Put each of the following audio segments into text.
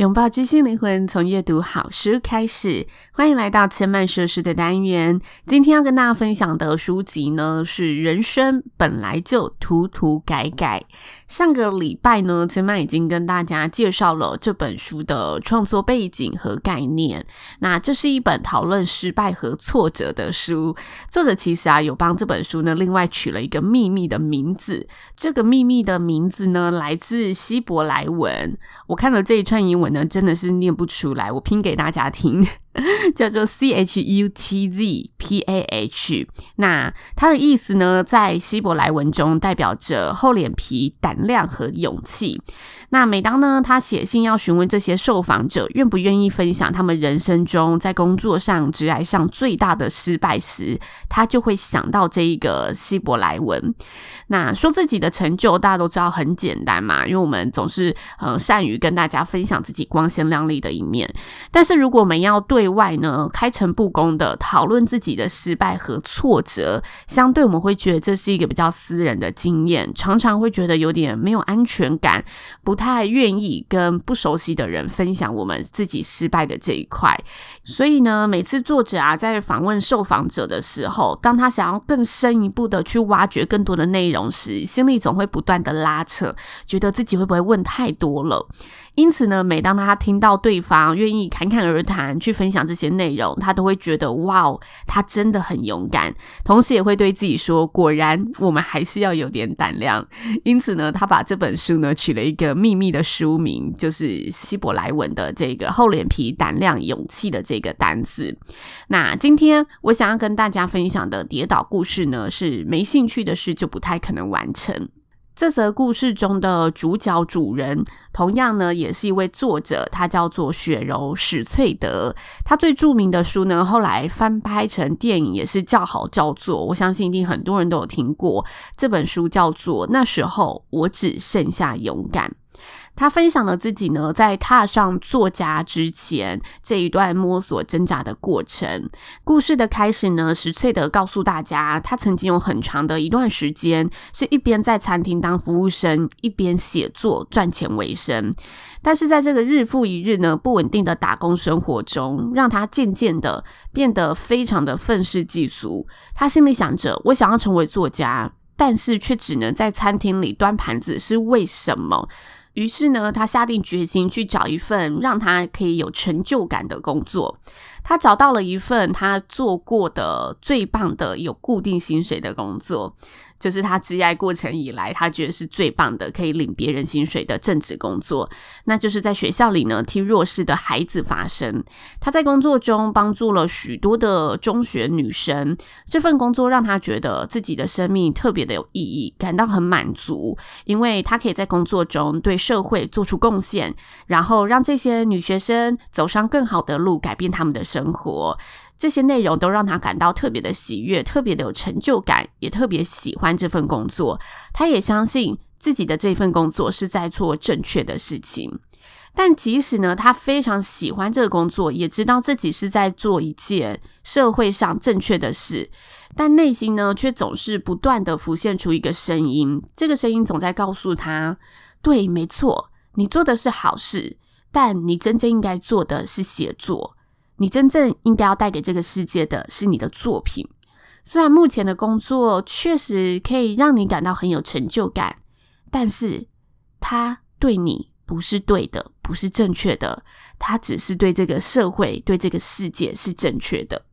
拥抱知性灵魂，从阅读好书开始。欢迎来到千曼说书的单元。今天要跟大家分享的书籍呢，是《人生本来就涂涂改改》。上个礼拜呢，千曼已经跟大家介绍了这本书的创作背景和概念。那这是一本讨论失败和挫折的书。作者其实啊，有帮这本书呢，另外取了一个秘密的名字。这个秘密的名字呢，来自希伯来文。我看了这一串英文呢，真的是念不出来，我拼给大家听。叫做 C H U T Z P A H，那它的意思呢，在希伯来文中代表着厚脸皮、胆量和勇气。那每当呢，他写信要询问这些受访者愿不愿意分享他们人生中在工作上、职涯上最大的失败时，他就会想到这一个希伯来文。那说自己的成就，大家都知道很简单嘛，因为我们总是呃善于跟大家分享自己光鲜亮丽的一面。但是如果我们要对外呢，开诚布公的讨论自己的失败和挫折，相对我们会觉得这是一个比较私人的经验，常常会觉得有点没有安全感，不。太愿意跟不熟悉的人分享我们自己失败的这一块，所以呢，每次作者啊在访问受访者的时候，当他想要更深一步的去挖掘更多的内容时，心里总会不断的拉扯，觉得自己会不会问太多了。因此呢，每当他听到对方愿意侃侃而谈去分享这些内容，他都会觉得哇哦，他真的很勇敢。同时也会对自己说，果然我们还是要有点胆量。因此呢，他把这本书呢取了一个秘密的书名，就是希伯来文的这个厚脸皮、胆量、勇气的这个单词。那今天我想要跟大家分享的跌倒故事呢，是没兴趣的事就不太可能完成。这则故事中的主角主人，同样呢，也是一位作者，他叫做雪柔史翠德。他最著名的书呢，后来翻拍成电影，也是叫好叫座。我相信一定很多人都有听过这本书，叫做《那时候我只剩下勇敢》。他分享了自己呢，在踏上作家之前这一段摸索挣扎的过程。故事的开始呢，史翠德告诉大家，他曾经有很长的一段时间，是一边在餐厅当服务生，一边写作赚钱为生。但是在这个日复一日呢，不稳定的打工生活中，让他渐渐的变得非常的愤世嫉俗。他心里想着，我想要成为作家，但是却只能在餐厅里端盘子，是为什么？于是呢，他下定决心去找一份让他可以有成就感的工作。他找到了一份他做过的最棒的有固定薪水的工作。这是他职业过程以来，他觉得是最棒的，可以领别人薪水的正职工作，那就是在学校里呢，替弱势的孩子发声。他在工作中帮助了许多的中学女生，这份工作让他觉得自己的生命特别的有意义，感到很满足，因为他可以在工作中对社会做出贡献，然后让这些女学生走上更好的路，改变他们的生活。这些内容都让他感到特别的喜悦，特别的有成就感，也特别喜欢这份工作。他也相信自己的这份工作是在做正确的事情。但即使呢，他非常喜欢这个工作，也知道自己是在做一件社会上正确的事，但内心呢，却总是不断的浮现出一个声音。这个声音总在告诉他：对，没错，你做的是好事，但你真正应该做的是写作。你真正应该要带给这个世界的是你的作品。虽然目前的工作确实可以让你感到很有成就感，但是它对你不是对的，不是正确的。它只是对这个社会、对这个世界是正确的。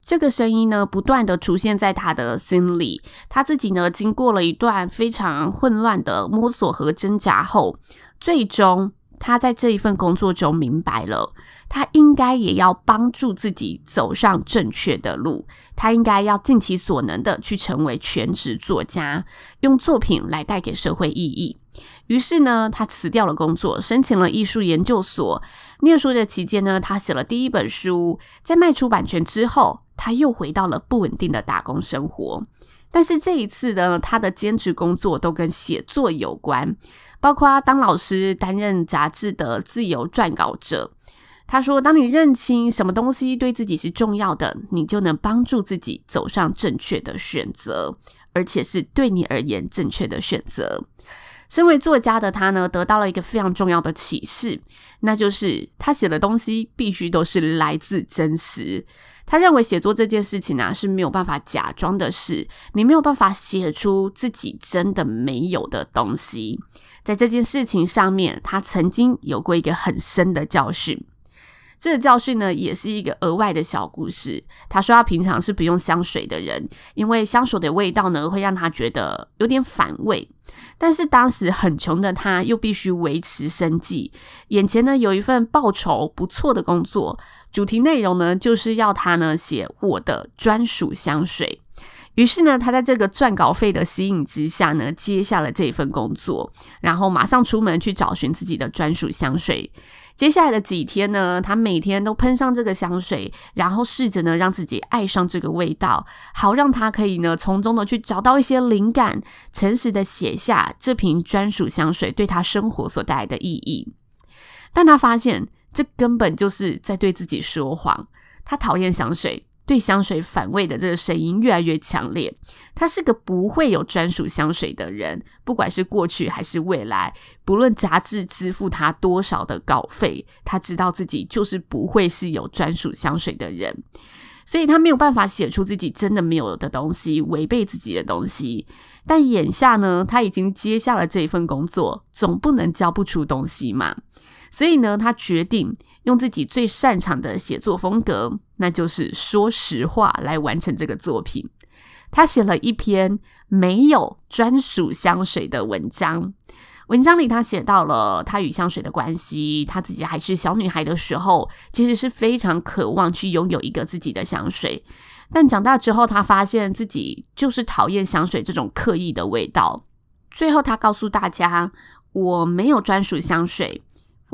这个声音呢，不断地出现在他的心里。他自己呢，经过了一段非常混乱的摸索和挣扎后，最终他在这一份工作中明白了。他应该也要帮助自己走上正确的路。他应该要尽其所能的去成为全职作家，用作品来带给社会意义。于是呢，他辞掉了工作，申请了艺术研究所。念书的期间呢，他写了第一本书。在卖出版权之后，他又回到了不稳定的打工生活。但是这一次呢，他的兼职工作都跟写作有关，包括当老师、担任杂志的自由撰稿者。他说：“当你认清什么东西对自己是重要的，你就能帮助自己走上正确的选择，而且是对你而言正确的选择。”身为作家的他呢，得到了一个非常重要的启示，那就是他写的东西必须都是来自真实。他认为写作这件事情啊，是没有办法假装的事，你没有办法写出自己真的没有的东西。在这件事情上面，他曾经有过一个很深的教训。这个教训呢，也是一个额外的小故事。他说他平常是不用香水的人，因为香水的味道呢，会让他觉得有点反胃。但是当时很穷的他，又必须维持生计，眼前呢有一份报酬不错的工作，主题内容呢就是要他呢写我的专属香水。于是呢，他在这个赚稿费的吸引之下呢，接下了这份工作，然后马上出门去找寻自己的专属香水。接下来的几天呢，他每天都喷上这个香水，然后试着呢让自己爱上这个味道，好让他可以呢从中呢去找到一些灵感，诚实的写下这瓶专属香水对他生活所带来的意义。但他发现这根本就是在对自己说谎，他讨厌香水。对香水反胃的这个声音越来越强烈。他是个不会有专属香水的人，不管是过去还是未来，不论杂志支付他多少的稿费，他知道自己就是不会是有专属香水的人，所以他没有办法写出自己真的没有的东西，违背自己的东西。但眼下呢，他已经接下了这一份工作，总不能交不出东西嘛。所以呢，他决定用自己最擅长的写作风格，那就是说实话来完成这个作品。他写了一篇没有专属香水的文章，文章里他写到了他与香水的关系。他自己还是小女孩的时候，其实是非常渴望去拥有一个自己的香水，但长大之后，他发现自己就是讨厌香水这种刻意的味道。最后，他告诉大家：“我没有专属香水。”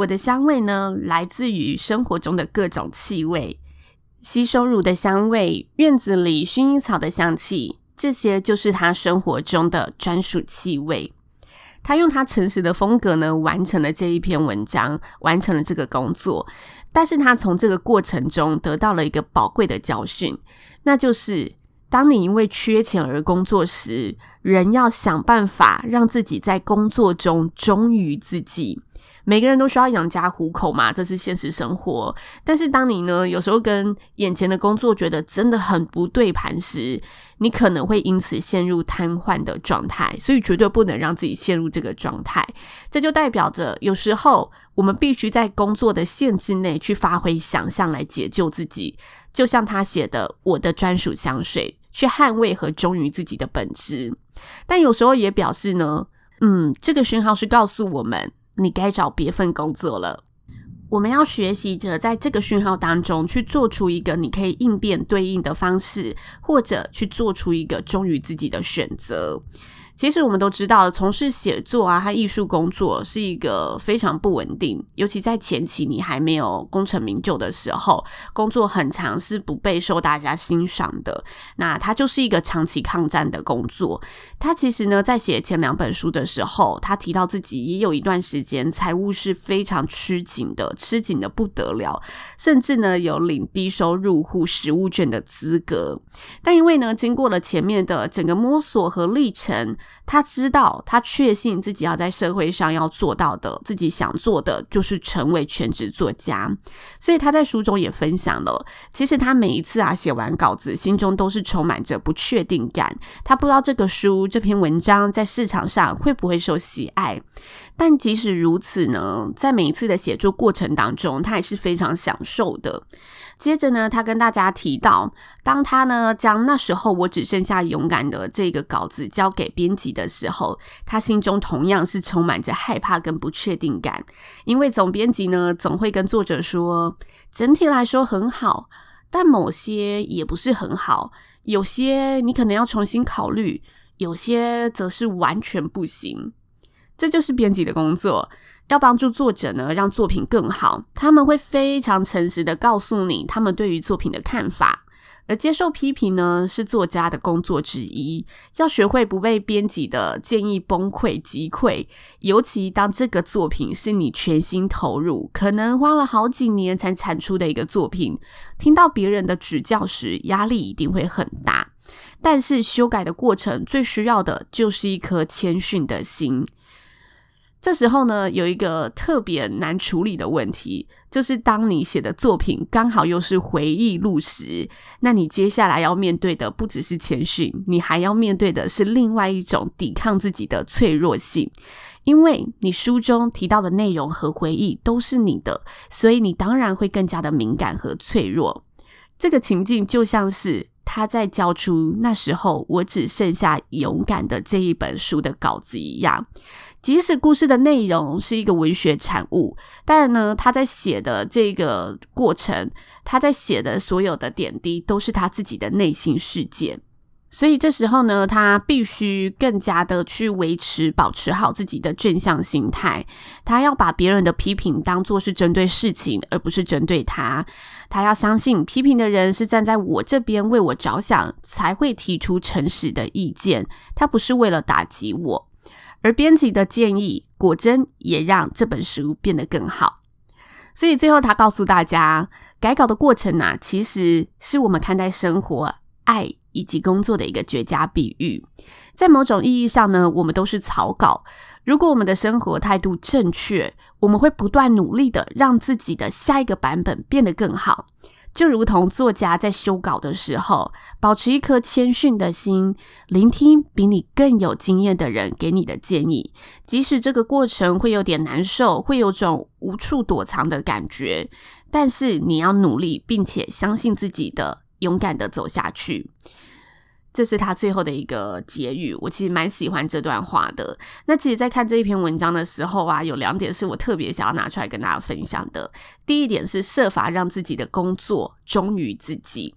我的香味呢，来自于生活中的各种气味，吸收乳的香味，院子里薰衣草的香气，这些就是他生活中的专属气味。他用他诚实的风格呢，完成了这一篇文章，完成了这个工作。但是他从这个过程中得到了一个宝贵的教训，那就是当你因为缺钱而工作时，人要想办法让自己在工作中忠于自己。每个人都需要养家糊口嘛，这是现实生活。但是当你呢，有时候跟眼前的工作觉得真的很不对盘时，你可能会因此陷入瘫痪的状态。所以绝对不能让自己陷入这个状态。这就代表着，有时候我们必须在工作的限制内去发挥想象来解救自己。就像他写的“我的专属香水”，去捍卫和忠于自己的本质。但有时候也表示呢，嗯，这个讯号是告诉我们。你该找别份工作了。我们要学习着在这个讯号当中去做出一个你可以应变对应的方式，或者去做出一个忠于自己的选择。其实我们都知道，从事写作啊和艺术工作是一个非常不稳定，尤其在前期你还没有功成名就的时候，工作很长是不被受大家欣赏的。那它就是一个长期抗战的工作。他其实呢，在写前两本书的时候，他提到自己也有一段时间财务是非常吃紧的，吃紧的不得了，甚至呢有领低收入户实物券的资格。但因为呢，经过了前面的整个摸索和历程。他知道，他确信自己要在社会上要做到的，自己想做的就是成为全职作家。所以他在书中也分享了，其实他每一次啊写完稿子，心中都是充满着不确定感。他不知道这个书这篇文章在市场上会不会受喜爱。但即使如此呢，在每一次的写作过程当中，他也是非常享受的。接着呢，他跟大家提到，当他呢将那时候我只剩下勇敢的这个稿子交给编辑的时候，他心中同样是充满着害怕跟不确定感，因为总编辑呢总会跟作者说，整体来说很好，但某些也不是很好，有些你可能要重新考虑，有些则是完全不行。这就是编辑的工作，要帮助作者呢，让作品更好。他们会非常诚实的告诉你他们对于作品的看法，而接受批评呢，是作家的工作之一。要学会不被编辑的建议崩溃击溃，尤其当这个作品是你全心投入，可能花了好几年才产出的一个作品，听到别人的指教时，压力一定会很大。但是修改的过程最需要的就是一颗谦逊的心。这时候呢，有一个特别难处理的问题，就是当你写的作品刚好又是回忆录时，那你接下来要面对的不只是谦逊，你还要面对的是另外一种抵抗自己的脆弱性，因为你书中提到的内容和回忆都是你的，所以你当然会更加的敏感和脆弱。这个情境就像是他在交出那时候我只剩下勇敢的这一本书的稿子一样。即使故事的内容是一个文学产物，但呢，他在写的这个过程，他在写的所有的点滴，都是他自己的内心世界。所以这时候呢，他必须更加的去维持、保持好自己的正向心态。他要把别人的批评当作是针对事情，而不是针对他。他要相信批评的人是站在我这边为我着想，才会提出诚实的意见。他不是为了打击我。而编辑的建议，果真也让这本书变得更好。所以最后，他告诉大家，改稿的过程呢、其实是我们看待生活、爱以及工作的一个绝佳比喻。在某种意义上呢，我们都是草稿。如果我们的生活态度正确，我们会不断努力的让自己的下一个版本变得更好。就如同作家在修稿的时候，保持一颗谦逊的心，聆听比你更有经验的人给你的建议，即使这个过程会有点难受，会有种无处躲藏的感觉，但是你要努力，并且相信自己的，勇敢的走下去。这是他最后的一个结语，我其实蛮喜欢这段话的。那其实，在看这一篇文章的时候啊，有两点是我特别想要拿出来跟大家分享的。第一点是设法让自己的工作忠于自己。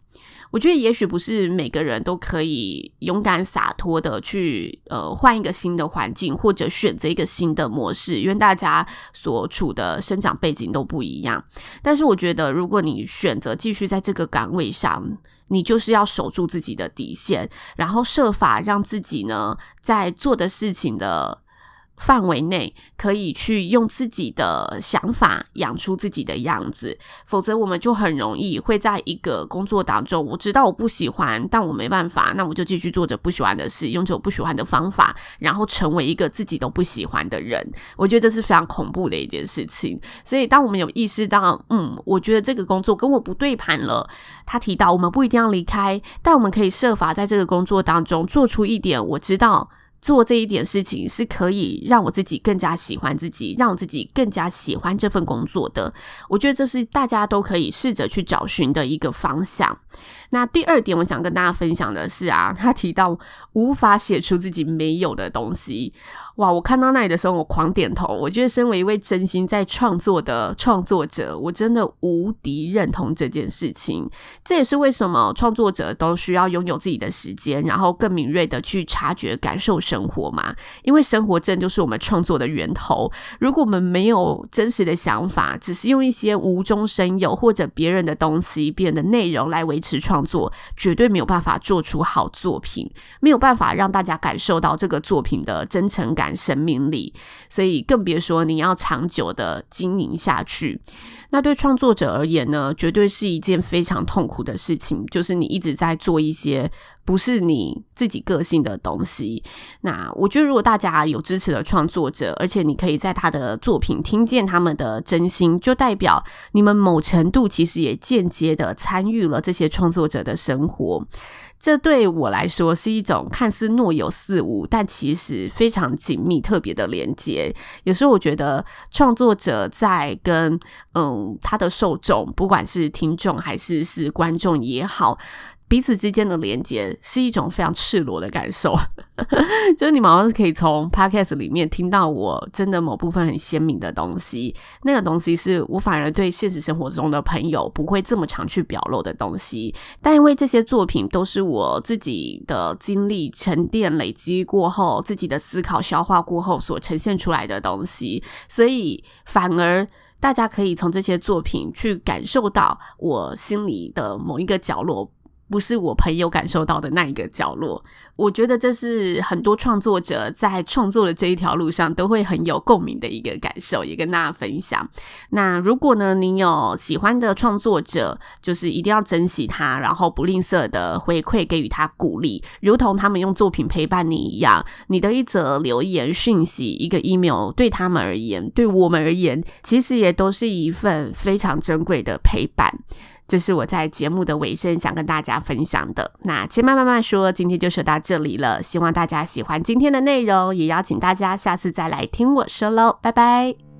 我觉得也许不是每个人都可以勇敢洒脱的去呃换一个新的环境，或者选择一个新的模式，因为大家所处的生长背景都不一样。但是我觉得，如果你选择继续在这个岗位上，你就是要守住自己的底线，然后设法让自己呢，在做的事情的范围内可以去用自己的想法养出自己的样子，否则我们就很容易会在一个工作当中，我知道我不喜欢，但我没办法，那我就继续做着不喜欢的事，用着我不喜欢的方法，然后成为一个自己都不喜欢的人。我觉得这是非常恐怖的一件事情。所以，当我们有意识到，嗯，我觉得这个工作跟我不对盘了，他提到我们不一定要离开，但我们可以设法在这个工作当中做出一点，我知道。做这一点事情是可以让我自己更加喜欢自己，让我自己更加喜欢这份工作的。我觉得这是大家都可以试着去找寻的一个方向。那第二点，我想跟大家分享的是啊，他提到无法写出自己没有的东西。哇！我看到那里的时候，我狂点头。我觉得，身为一位真心在创作的创作者，我真的无敌认同这件事情。这也是为什么创作者都需要拥有自己的时间，然后更敏锐的去察觉、感受生活嘛。因为生活正就是我们创作的源头。如果我们没有真实的想法，只是用一些无中生有或者别人的东西、别人的内容来维持创作，绝对没有办法做出好作品，没有办法让大家感受到这个作品的真诚感。感生命力，所以更别说你要长久的经营下去。那对创作者而言呢，绝对是一件非常痛苦的事情，就是你一直在做一些不是你自己个性的东西。那我觉得，如果大家有支持的创作者，而且你可以在他的作品听见他们的真心，就代表你们某程度其实也间接的参与了这些创作者的生活。这对我来说是一种看似若有似无，但其实非常紧密、特别的连接。有时候我觉得创作者在跟嗯他的受众，不管是听众还是是观众也好。彼此之间的连接是一种非常赤裸的感受，就是你们好像是可以从 podcast 里面听到我真的某部分很鲜明的东西，那个东西是我反而对现实生活中的朋友不会这么常去表露的东西，但因为这些作品都是我自己的经历沉淀累积过后，自己的思考消化过后所呈现出来的东西，所以反而大家可以从这些作品去感受到我心里的某一个角落。不是我朋友感受到的那一个角落，我觉得这是很多创作者在创作的这一条路上都会很有共鸣的一个感受，也跟大家分享。那如果呢，你有喜欢的创作者，就是一定要珍惜他，然后不吝啬的回馈给予他鼓励，如同他们用作品陪伴你一样。你的一则留言讯息，一个 email，对他们而言，对我们而言，其实也都是一份非常珍贵的陪伴。这是我在节目的尾声想跟大家分享的。那千妈慢慢说，今天就说到这里了。希望大家喜欢今天的内容，也邀请大家下次再来听我说喽。拜拜。